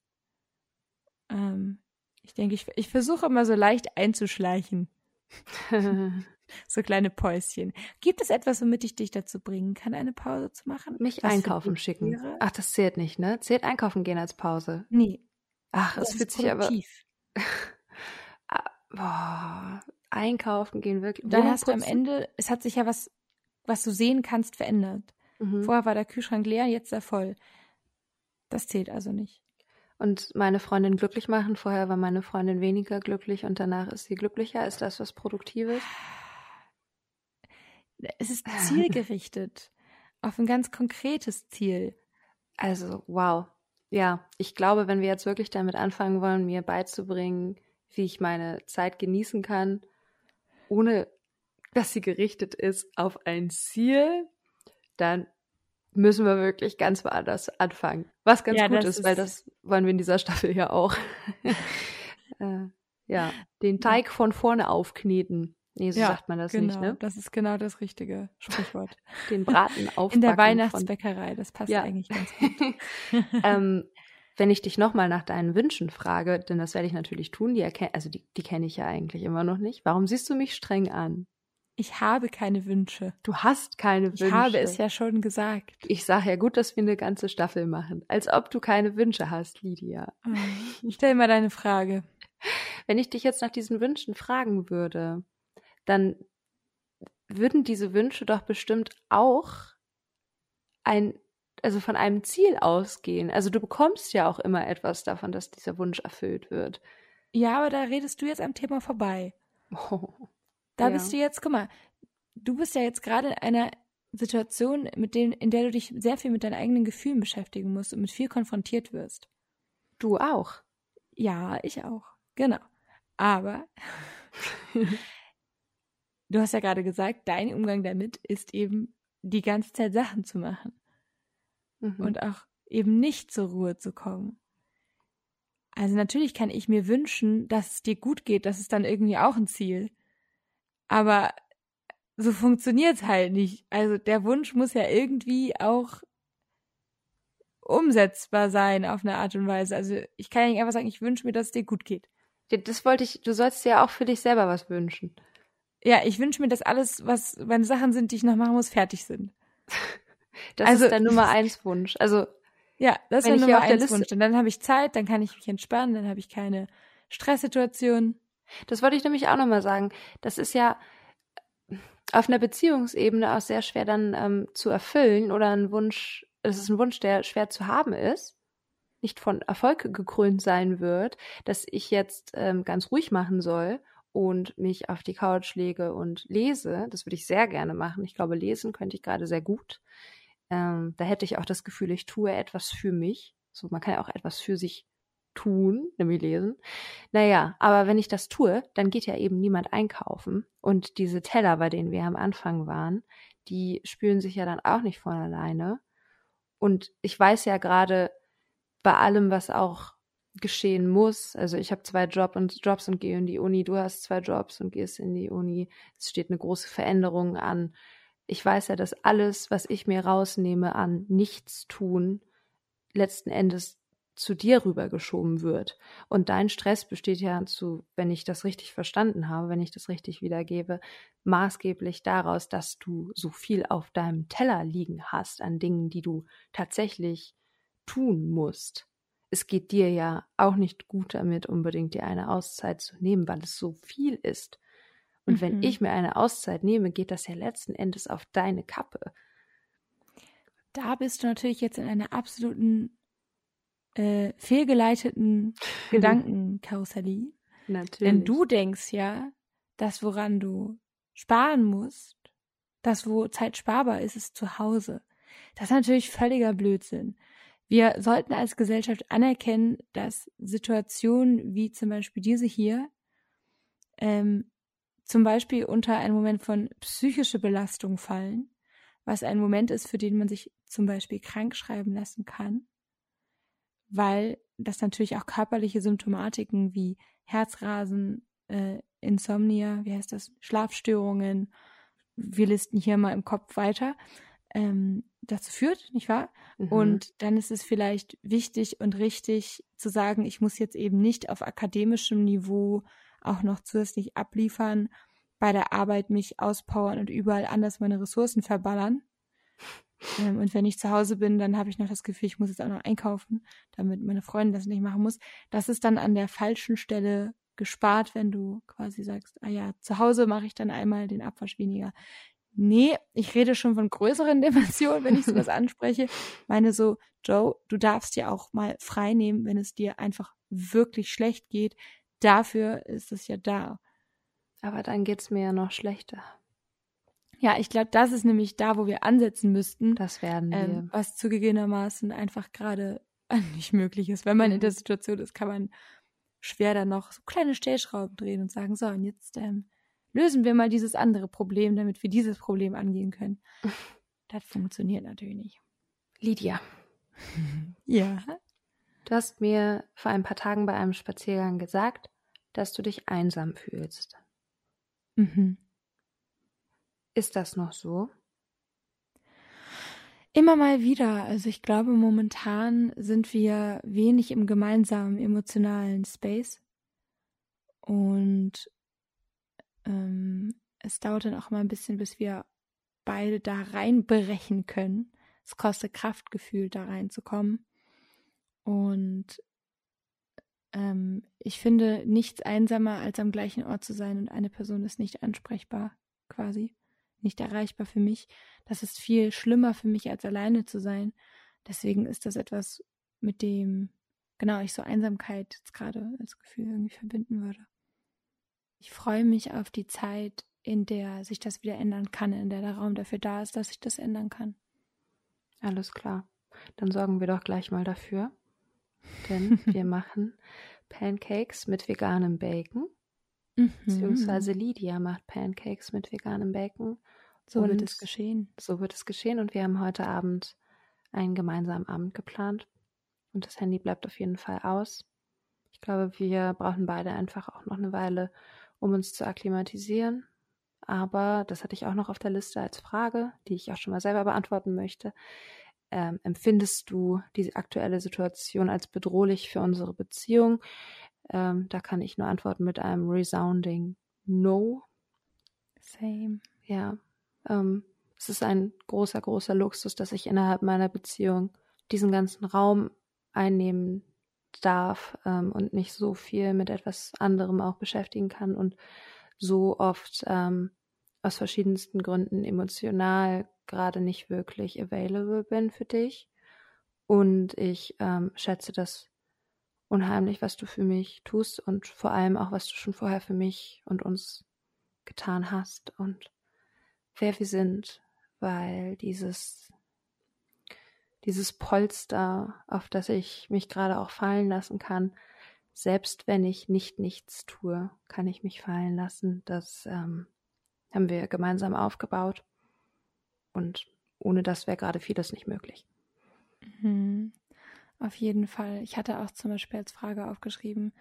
Ähm, ich denke, ich, ich versuche immer so leicht einzuschleichen. so kleine Päuschen. Gibt es etwas, womit ich dich dazu bringen kann, eine Pause zu machen? Mich einkaufen schicken. Ach, das zählt nicht, ne? Zählt einkaufen gehen als Pause? Nee. Ach, es fühlt sich aber. Ah, boah, einkaufen gehen wirklich. Dann hast du am Ende, es hat sich ja was, was du sehen kannst, verändert. Mhm. Vorher war der Kühlschrank leer, jetzt ist er voll. Das zählt also nicht. Und meine Freundin glücklich machen. Vorher war meine Freundin weniger glücklich und danach ist sie glücklicher. Ist das was Produktives? Es ist zielgerichtet auf ein ganz konkretes Ziel. Also, wow. Ja, ich glaube, wenn wir jetzt wirklich damit anfangen wollen, mir beizubringen, wie ich meine Zeit genießen kann, ohne dass sie gerichtet ist auf ein Ziel, dann müssen wir wirklich ganz woanders anfangen. Was ganz ja, gut ist, ist, weil das wollen wir in dieser Staffel ja auch. äh, ja, den Teig von vorne aufkneten. Nee, so ja, sagt man das genau, nicht, ne? Das ist genau das richtige Sprichwort. Den Braten aufbacken. In der Weihnachtsbäckerei, das passt ja. eigentlich ganz gut. ähm, wenn ich dich nochmal nach deinen Wünschen frage, denn das werde ich natürlich tun, die erkenne, also die, die kenne ich ja eigentlich immer noch nicht. Warum siehst du mich streng an? Ich habe keine Wünsche. Du hast keine Wünsche. Ich habe es ja schon gesagt. Ich sage ja gut, dass wir eine ganze Staffel machen. Als ob du keine Wünsche hast, Lydia. Oh, stell mal deine Frage. Wenn ich dich jetzt nach diesen Wünschen fragen würde, dann würden diese Wünsche doch bestimmt auch ein, also von einem Ziel ausgehen. Also du bekommst ja auch immer etwas davon, dass dieser Wunsch erfüllt wird. Ja, aber da redest du jetzt am Thema vorbei. Oh. Da ja. bist du jetzt, guck mal, du bist ja jetzt gerade in einer Situation, mit denen, in der du dich sehr viel mit deinen eigenen Gefühlen beschäftigen musst und mit viel konfrontiert wirst. Du auch. Ja, ich auch. Genau. Aber du hast ja gerade gesagt, dein Umgang damit ist eben die ganze Zeit Sachen zu machen. Mhm. Und auch eben nicht zur Ruhe zu kommen. Also natürlich kann ich mir wünschen, dass es dir gut geht, das ist dann irgendwie auch ein Ziel. Aber so funktioniert's halt nicht. Also der Wunsch muss ja irgendwie auch umsetzbar sein auf eine Art und Weise. Also ich kann ja nicht einfach sagen, ich wünsche mir, dass es dir gut geht. Das wollte ich, du sollst dir ja auch für dich selber was wünschen. Ja, ich wünsche mir, dass alles, was, wenn Sachen sind, die ich noch machen muss, fertig sind. Das also, ist der Nummer eins Wunsch. Also ja, das ist der Nummer eins Wunsch. Und dann habe ich Zeit, dann kann ich mich entspannen, dann habe ich keine Stresssituation. Das wollte ich nämlich auch nochmal sagen. Das ist ja auf einer Beziehungsebene auch sehr schwer dann ähm, zu erfüllen oder ein Wunsch, das ist ein Wunsch, der schwer zu haben ist, nicht von Erfolg gekrönt sein wird, dass ich jetzt ähm, ganz ruhig machen soll und mich auf die Couch lege und lese. Das würde ich sehr gerne machen. Ich glaube, lesen könnte ich gerade sehr gut. Ähm, da hätte ich auch das Gefühl, ich tue etwas für mich. So, man kann ja auch etwas für sich tun, nämlich lesen. Naja, aber wenn ich das tue, dann geht ja eben niemand einkaufen. Und diese Teller, bei denen wir am Anfang waren, die spülen sich ja dann auch nicht von alleine. Und ich weiß ja gerade bei allem, was auch geschehen muss. Also ich habe zwei Job und Jobs und gehe in die Uni. Du hast zwei Jobs und gehst in die Uni. Es steht eine große Veränderung an. Ich weiß ja, dass alles, was ich mir rausnehme an Nichtstun, letzten Endes zu dir rübergeschoben wird. Und dein Stress besteht ja zu, wenn ich das richtig verstanden habe, wenn ich das richtig wiedergebe, maßgeblich daraus, dass du so viel auf deinem Teller liegen hast an Dingen, die du tatsächlich tun musst. Es geht dir ja auch nicht gut damit, unbedingt dir eine Auszeit zu nehmen, weil es so viel ist. Und mhm. wenn ich mir eine Auszeit nehme, geht das ja letzten Endes auf deine Kappe. Da bist du natürlich jetzt in einer absoluten äh, fehlgeleiteten Gedankenkarussellie. Natürlich. Denn du denkst ja, das, woran du sparen musst, das, wo Zeit sparbar ist, ist zu Hause. Das ist natürlich völliger Blödsinn. Wir sollten als Gesellschaft anerkennen, dass Situationen wie zum Beispiel diese hier ähm, zum Beispiel unter einen Moment von psychischer Belastung fallen, was ein Moment ist, für den man sich zum Beispiel krank schreiben lassen kann weil das natürlich auch körperliche Symptomatiken wie Herzrasen, äh, Insomnia, wie heißt das, Schlafstörungen, wir listen hier mal im Kopf weiter, ähm, dazu führt, nicht wahr? Mhm. Und dann ist es vielleicht wichtig und richtig zu sagen, ich muss jetzt eben nicht auf akademischem Niveau auch noch zusätzlich abliefern, bei der Arbeit mich auspowern und überall anders meine Ressourcen verballern. Ähm, und wenn ich zu Hause bin, dann habe ich noch das Gefühl, ich muss jetzt auch noch einkaufen, damit meine Freundin das nicht machen muss. Das ist dann an der falschen Stelle gespart, wenn du quasi sagst, ah ja, zu Hause mache ich dann einmal den Abwasch weniger. Nee, ich rede schon von größeren Dimensionen, wenn ich sowas anspreche. Meine so, Joe, du darfst dir auch mal frei nehmen, wenn es dir einfach wirklich schlecht geht. Dafür ist es ja da. Aber dann geht's mir ja noch schlechter. Ja, ich glaube, das ist nämlich da, wo wir ansetzen müssten. Das werden wir. Ähm, was zugegebenermaßen einfach gerade nicht möglich ist. Wenn man in der mhm. Situation ist, kann man schwer dann noch so kleine Stellschrauben drehen und sagen, so, und jetzt ähm, lösen wir mal dieses andere Problem, damit wir dieses Problem angehen können. Das funktioniert natürlich nicht. Lydia. ja. Du hast mir vor ein paar Tagen bei einem Spaziergang gesagt, dass du dich einsam fühlst. Mhm. Ist das noch so? Immer mal wieder. Also ich glaube, momentan sind wir wenig im gemeinsamen emotionalen Space. Und ähm, es dauert dann auch mal ein bisschen, bis wir beide da reinbrechen können. Es kostet Kraftgefühl, da reinzukommen. Und ähm, ich finde nichts einsamer, als am gleichen Ort zu sein und eine Person ist nicht ansprechbar, quasi, nicht erreichbar für mich. Das ist viel schlimmer für mich, als alleine zu sein. Deswegen ist das etwas, mit dem, genau, ich so Einsamkeit jetzt gerade als Gefühl irgendwie verbinden würde. Ich freue mich auf die Zeit, in der sich das wieder ändern kann, in der der Raum dafür da ist, dass sich das ändern kann. Alles klar. Dann sorgen wir doch gleich mal dafür. Denn wir machen Pancakes mit veganem Bacon. Mhm. Beziehungsweise Lydia macht Pancakes mit veganem Bacon. So wird es geschehen. So wird es geschehen. Und wir haben heute Abend einen gemeinsamen Abend geplant. Und das Handy bleibt auf jeden Fall aus. Ich glaube, wir brauchen beide einfach auch noch eine Weile, um uns zu akklimatisieren. Aber das hatte ich auch noch auf der Liste als Frage, die ich auch schon mal selber beantworten möchte. Ähm, empfindest du diese aktuelle Situation als bedrohlich für unsere Beziehung? Ähm, da kann ich nur antworten mit einem resounding No. Same. Ja. Ähm, es ist ein großer, großer Luxus, dass ich innerhalb meiner Beziehung diesen ganzen Raum einnehmen darf ähm, und nicht so viel mit etwas anderem auch beschäftigen kann und so oft ähm, aus verschiedensten Gründen emotional gerade nicht wirklich available bin für dich. Und ich ähm, schätze das unheimlich, was du für mich tust und vor allem auch, was du schon vorher für mich und uns getan hast und wer wir sind, weil dieses dieses Polster, auf das ich mich gerade auch fallen lassen kann, selbst wenn ich nicht nichts tue, kann ich mich fallen lassen. Das ähm, haben wir gemeinsam aufgebaut. Und ohne das wäre gerade vieles nicht möglich. Mhm. Auf jeden Fall. Ich hatte auch zum Beispiel als Frage aufgeschrieben,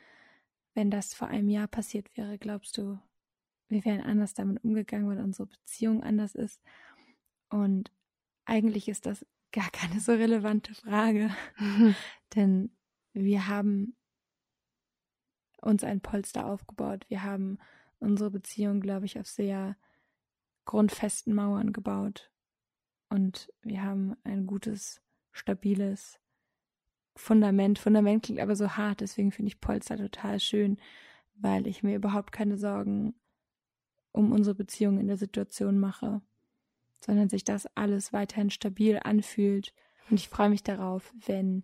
wenn das vor einem Jahr passiert wäre, glaubst du, wir wären anders damit umgegangen, weil unsere Beziehung anders ist? Und eigentlich ist das gar keine so relevante Frage, denn wir haben uns ein Polster aufgebaut. Wir haben unsere Beziehung, glaube ich, auf sehr grundfesten Mauern gebaut. Und wir haben ein gutes, stabiles Fundament. Fundament klingt aber so hart, deswegen finde ich Polster total schön, weil ich mir überhaupt keine Sorgen um unsere Beziehung in der Situation mache, sondern sich das alles weiterhin stabil anfühlt. Und ich freue mich darauf, wenn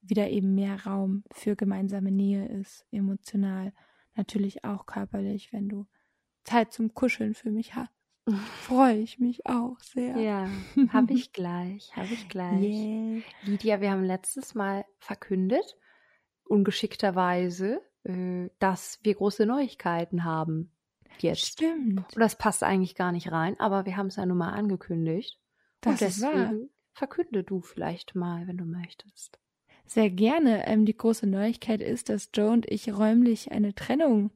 wieder eben mehr Raum für gemeinsame Nähe ist, emotional, natürlich auch körperlich, wenn du Zeit zum Kuscheln für mich hast. Freue ich mich auch sehr. Ja, habe ich gleich, habe ich gleich. Yeah. Lydia, wir haben letztes Mal verkündet, ungeschickterweise, äh, dass wir große Neuigkeiten haben. Jetzt. Stimmt. Und das passt eigentlich gar nicht rein, aber wir haben es ja nun mal angekündigt. Das Und deswegen verkünde du vielleicht mal, wenn du möchtest. Sehr gerne. Ähm, die große Neuigkeit ist, dass Joe und ich räumlich eine Trennung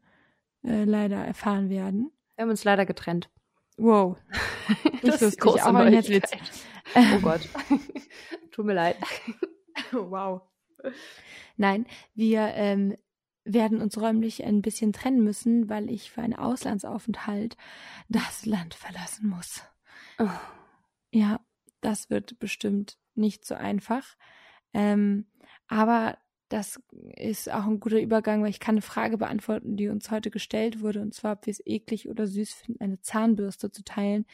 äh, leider erfahren werden. Wir haben uns leider getrennt. Wow. das ist große ein Herzwitz. Oh Gott. Tut mir leid. wow. Nein, wir ähm, werden uns räumlich ein bisschen trennen müssen, weil ich für einen Auslandsaufenthalt das Land verlassen muss. Oh. Ja, das wird bestimmt nicht so einfach. Ähm, aber das ist auch ein guter Übergang, weil ich kann eine Frage beantworten, die uns heute gestellt wurde, und zwar, ob wir es eklig oder süß finden, eine Zahnbürste zu teilen.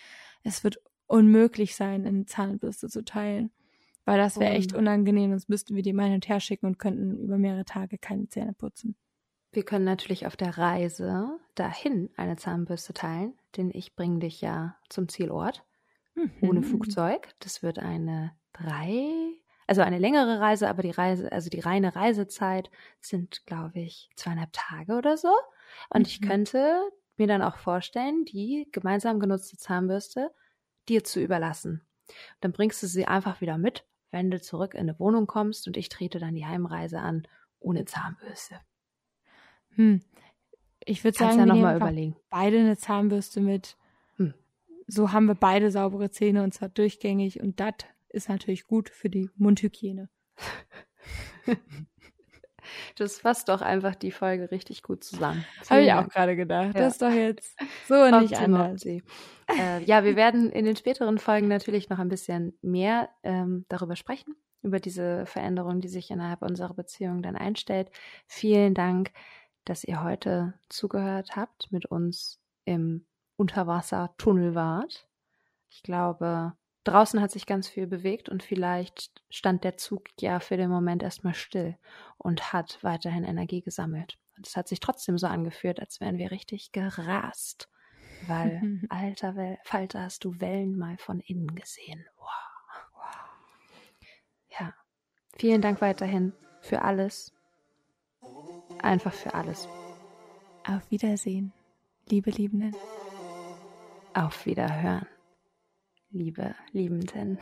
Es wird unmöglich sein, eine Zahnbürste zu teilen, weil das wäre echt unangenehm, sonst müssten wir die mal hin und her schicken und könnten über mehrere Tage keine Zähne putzen. Wir können natürlich auf der Reise dahin eine Zahnbürste teilen, denn ich bringe dich ja zum Zielort mhm. ohne Flugzeug. Das wird eine drei, also eine längere Reise, aber die Reise, also die reine Reisezeit sind, glaube ich, zweieinhalb Tage oder so. Und mhm. ich könnte mir dann auch vorstellen, die gemeinsam genutzte Zahnbürste dir zu überlassen. Dann bringst du sie einfach wieder mit, wenn du zurück in eine Wohnung kommst und ich trete dann die Heimreise an ohne Zahnbürste. Hm. Ich würde sagen, ja wir noch überlegen. beide eine Zahnbürste mit so haben wir beide saubere Zähne und zwar durchgängig und das ist natürlich gut für die Mundhygiene. Das fasst doch einfach die Folge richtig gut zusammen. Habe ich auch gerade gedacht. Ja. Das ist doch jetzt so und nicht anders. Äh, ja, wir werden in den späteren Folgen natürlich noch ein bisschen mehr ähm, darüber sprechen, über diese Veränderung, die sich innerhalb unserer Beziehung dann einstellt. Vielen Dank, dass ihr heute zugehört habt mit uns im Unterwassertunnel wart. Ich glaube, draußen hat sich ganz viel bewegt und vielleicht stand der Zug ja für den Moment erstmal still und hat weiterhin Energie gesammelt. Und es hat sich trotzdem so angefühlt, als wären wir richtig gerast. Weil, alter Falter, hast du Wellen mal von innen gesehen. Wow. wow. Ja. Vielen Dank weiterhin für alles. Einfach für alles. Auf Wiedersehen, liebe Liebenden. Auf Wiederhören, liebe Liebenden.